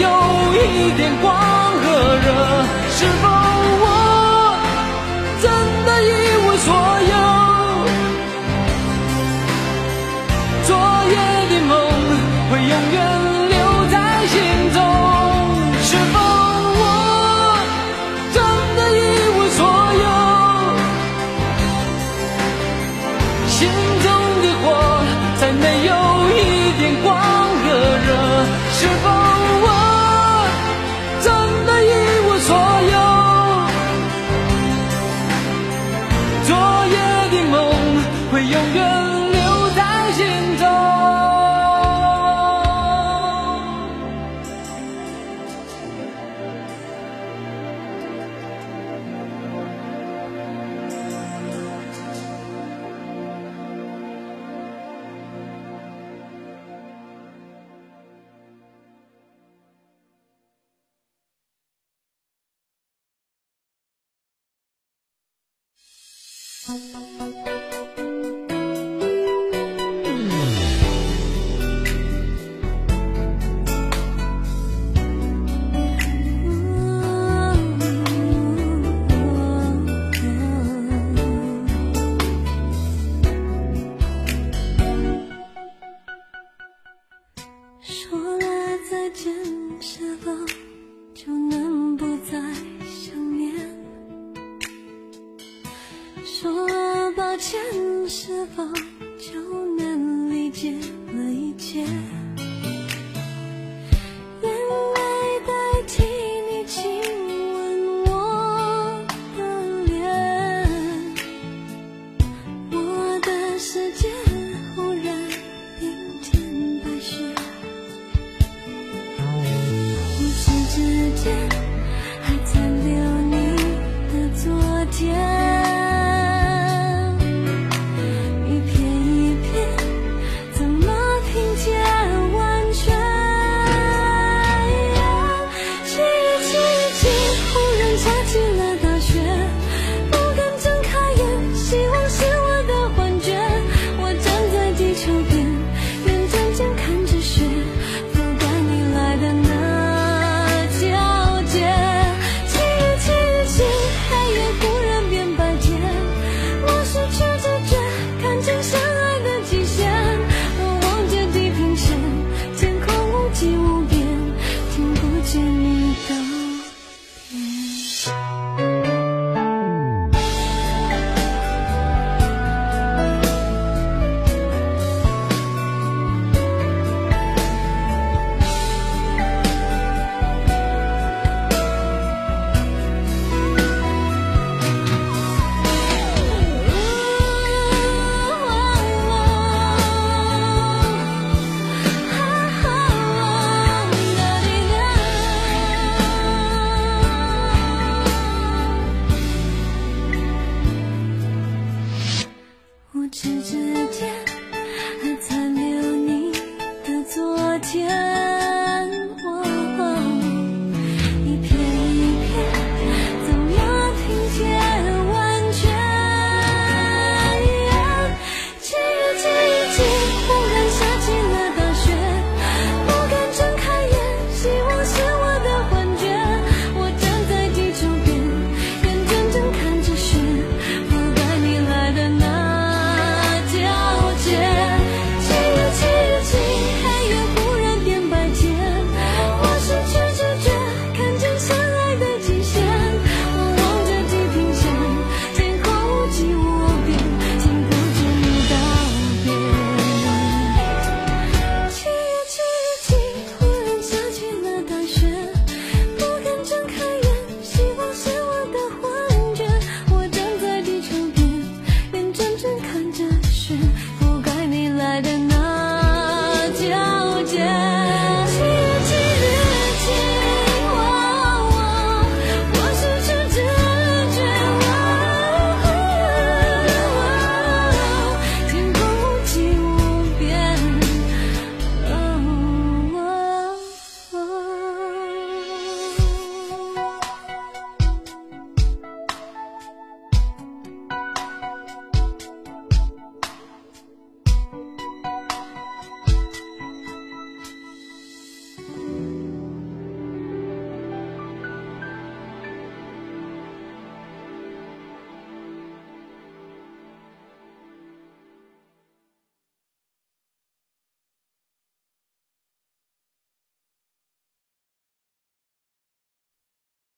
有一点光和热，是否我真的一无所有？うん。时间。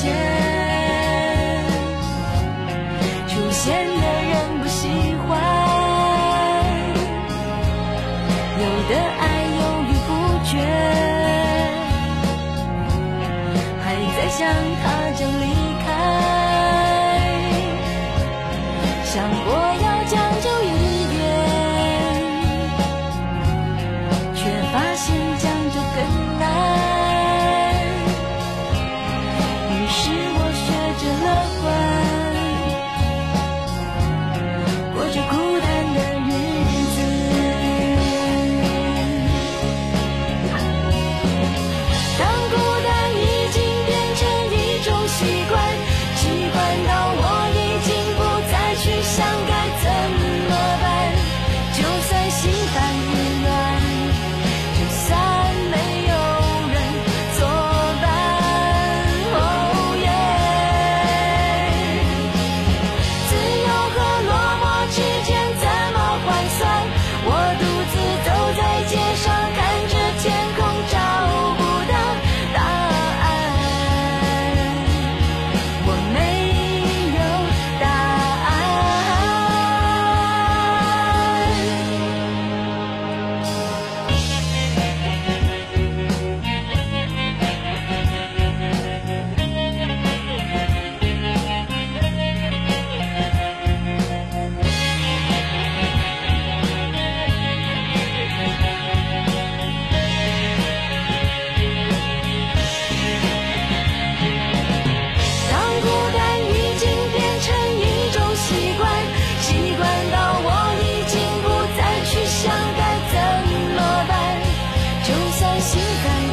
现，出现的人不喜欢。有的爱犹豫不决，还在想他心甘。